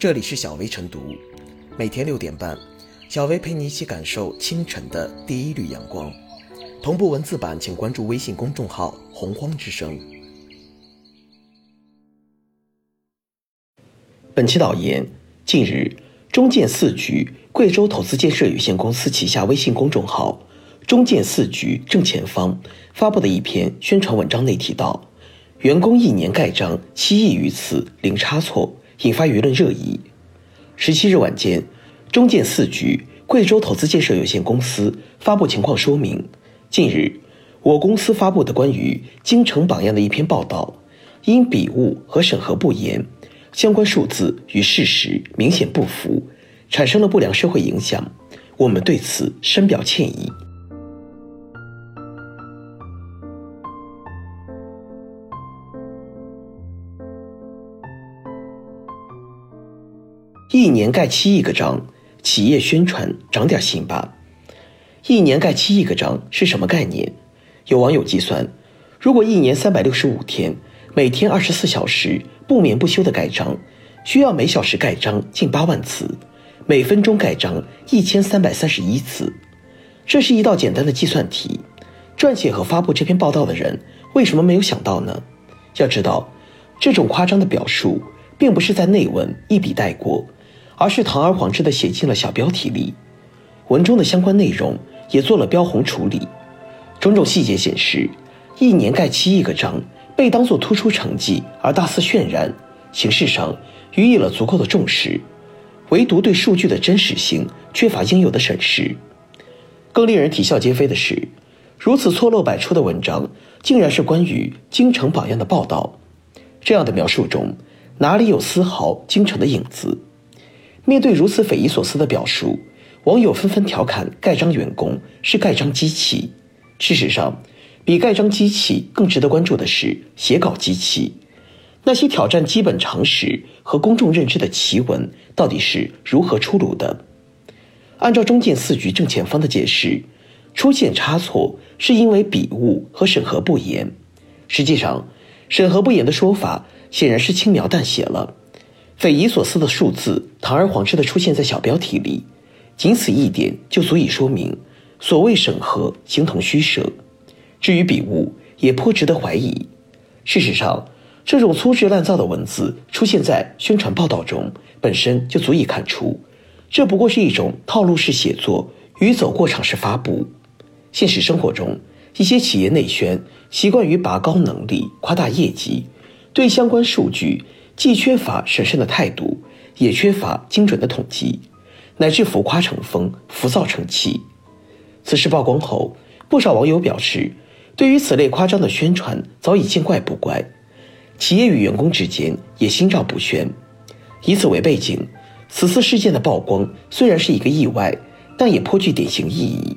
这里是小薇晨读，每天六点半，小薇陪你一起感受清晨的第一缕阳光。同步文字版，请关注微信公众号“洪荒之声”。本期导言：近日，中建四局贵州投资建设有限公司旗下微信公众号“中建四局正前方”发布的一篇宣传文章内提到，员工一年盖章七亿余次，零差错。引发舆论热议。十七日晚间，中建四局贵州投资建设有限公司发布情况说明：近日，我公司发布的关于京城榜样的一篇报道，因笔误和审核不严，相关数字与事实明显不符，产生了不良社会影响，我们对此深表歉意。一年盖七亿个章，企业宣传长点心吧。一年盖七亿个章是什么概念？有网友计算，如果一年三百六十五天，每天二十四小时不眠不休的盖章，需要每小时盖章近八万次，每分钟盖章一千三百三十一次。这是一道简单的计算题。撰写和发布这篇报道的人为什么没有想到呢？要知道，这种夸张的表述，并不是在内文一笔带过。而是堂而皇之的写进了小标题里，文中的相关内容也做了标红处理，种种细节显示，一年盖七亿个章被当作突出成绩而大肆渲染，形式上予以了足够的重视，唯独对数据的真实性缺乏应有的审视。更令人啼笑皆非的是，如此错漏百出的文章，竟然是关于京城榜样的报道，这样的描述中哪里有丝毫京城的影子？面对如此匪夷所思的表述，网友纷纷调侃盖章员工是盖章机器。事实上，比盖章机器更值得关注的是写稿机器。那些挑战基本常识和公众认知的奇闻，到底是如何出炉的？按照中建四局正前方的解释，出现差错是因为笔误和审核不严。实际上，审核不严的说法显然是轻描淡写了。匪夷所思的数字堂而皇之的出现在小标题里，仅此一点就足以说明所谓审核形同虚设。至于笔误，也颇值得怀疑。事实上，这种粗制滥造的文字出现在宣传报道中，本身就足以看出，这不过是一种套路式写作与走过场式发布。现实生活中，一些企业内宣习惯于拔高能力、夸大业绩，对相关数据。既缺乏审慎的态度，也缺乏精准的统计，乃至浮夸成风、浮躁成气。此事曝光后，不少网友表示，对于此类夸张的宣传早已见怪不怪，企业与员工之间也心照不宣。以此为背景，此次事件的曝光虽然是一个意外，但也颇具典型意义。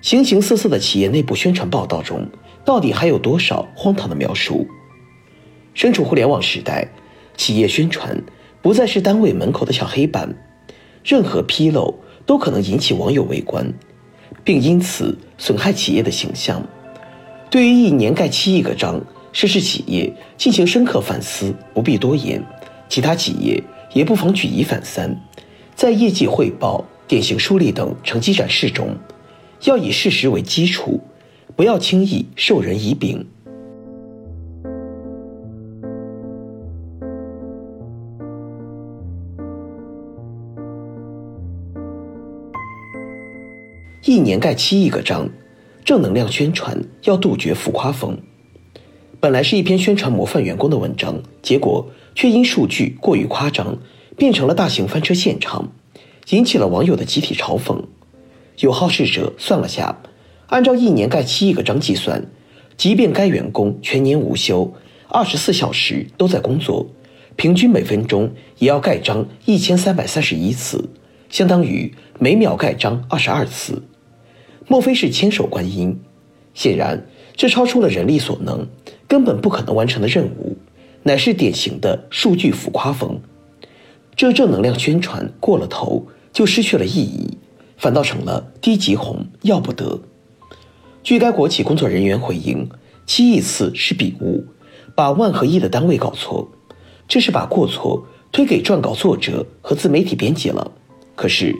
形形色色的企业内部宣传报道中，到底还有多少荒唐的描述？身处互联网时代。企业宣传不再是单位门口的小黑板，任何纰漏都可能引起网友围观，并因此损害企业的形象。对于一年盖七亿个章，涉事企业进行深刻反思，不必多言。其他企业也不妨举一反三，在业绩汇报、典型梳理等成绩展示中，要以事实为基础，不要轻易授人以柄。一年盖七亿个章，正能量宣传要杜绝浮夸风。本来是一篇宣传模范员工的文章，结果却因数据过于夸张，变成了大型翻车现场，引起了网友的集体嘲讽。有好事者算了下，按照一年盖七亿个章计算，即便该员工全年无休，二十四小时都在工作，平均每分钟也要盖章一千三百三十一次，相当于每秒盖章二十二次。莫非是千手观音？显然，这超出了人力所能，根本不可能完成的任务，乃是典型的数据浮夸风。这正能量宣传过了头，就失去了意义，反倒成了低级红，要不得。据该国企工作人员回应，七亿次是笔误，把万和亿的单位搞错，这是把过错推给撰稿作者和自媒体编辑了。可是，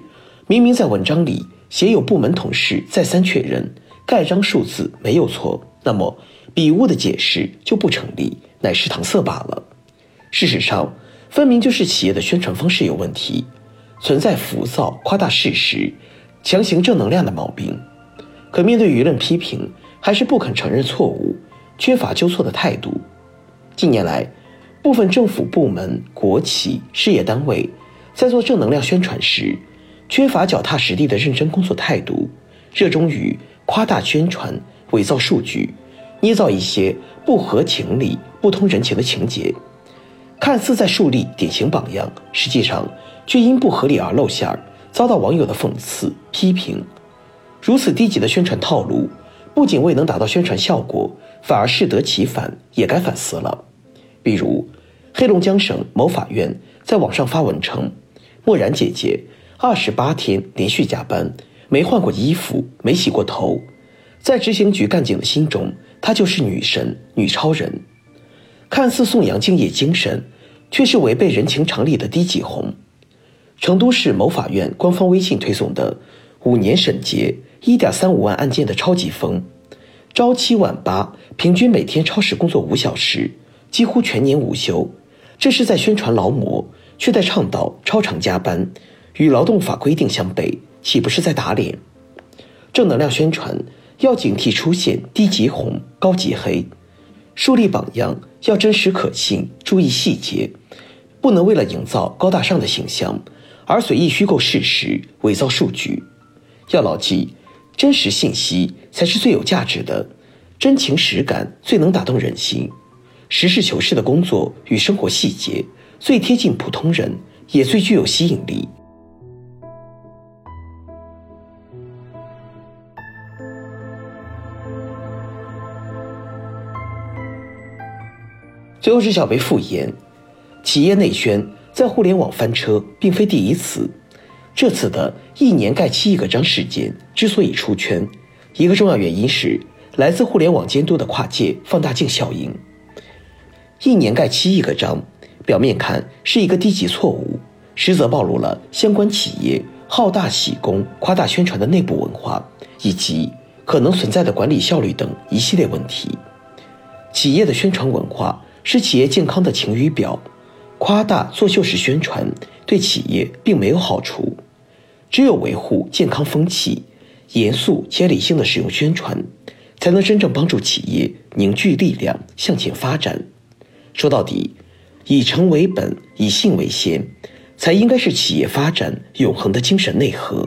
明明在文章里写有部门同事再三确认盖章数字没有错，那么笔误的解释就不成立，乃是搪塞罢了。事实上，分明就是企业的宣传方式有问题，存在浮躁、夸大事实、强行正能量的毛病。可面对舆论批评，还是不肯承认错误，缺乏纠错的态度。近年来，部分政府部门、国企、事业单位在做正能量宣传时，缺乏脚踏实地的认真工作态度，热衷于夸大宣传、伪造数据，捏造一些不合情理、不通人情的情节。看似在树立典型榜样，实际上却因不合理而露馅儿，遭到网友的讽刺批评。如此低级的宣传套路，不仅未能达到宣传效果，反而适得其反，也该反思了。比如，黑龙江省某法院在网上发文称，默然姐姐二十八天连续加班，没换过衣服，没洗过头，在执行局干警的心中，她就是女神、女超人。看似颂扬敬业精神，却是违背人情常理的低级红。成都市某法院官方微信推送的五年审结一点三五万案件的超级风，朝七晚八，平均每天超时工作五小时，几乎全年无休。这是在宣传劳模，却在倡导超长加班，与劳动法规定相悖，岂不是在打脸？正能量宣传要警惕出现低级红、高级黑。树立榜样要真实可信，注意细节，不能为了营造高大上的形象而随意虚构事实、伪造数据。要牢记，真实信息才是最有价值的，真情实感最能打动人心。实事求是的工作与生活细节最贴近普通人，也最具有吸引力。最后是小贝复言，企业内宣在互联网翻车并非第一次。这次的一年盖七亿个章事件之所以出圈，一个重要原因是来自互联网监督的跨界放大镜效应。一年盖七亿个章，表面看是一个低级错误，实则暴露了相关企业好大喜功、夸大宣传的内部文化，以及可能存在的管理效率等一系列问题。企业的宣传文化。是企业健康的晴雨表，夸大作秀式宣传对企业并没有好处。只有维护健康风气，严肃且理性的使用宣传，才能真正帮助企业凝聚力量向前发展。说到底，以诚为本，以信为先，才应该是企业发展永恒的精神内核。